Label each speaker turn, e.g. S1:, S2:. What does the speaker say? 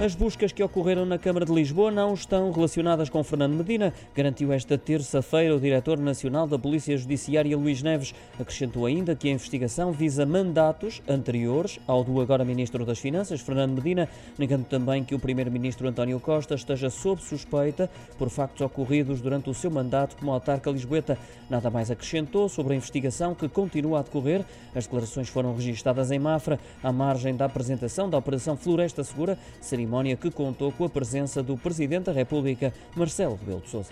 S1: As buscas que ocorreram na Câmara de Lisboa não estão relacionadas com Fernando Medina, garantiu esta terça-feira o diretor nacional da Polícia Judiciária Luís Neves. Acrescentou ainda que a investigação visa mandatos anteriores ao do agora Ministro das Finanças, Fernando Medina, negando também que o Primeiro-Ministro António Costa esteja sob suspeita por factos ocorridos durante o seu mandato como autarca lisboeta. Nada mais acrescentou sobre a investigação que continua a decorrer. As declarações foram registadas em Mafra, à margem da apresentação da Operação Floresta Segura, cerimónia que contou com a presença do Presidente da República, Marcelo Rebelo de Sousa.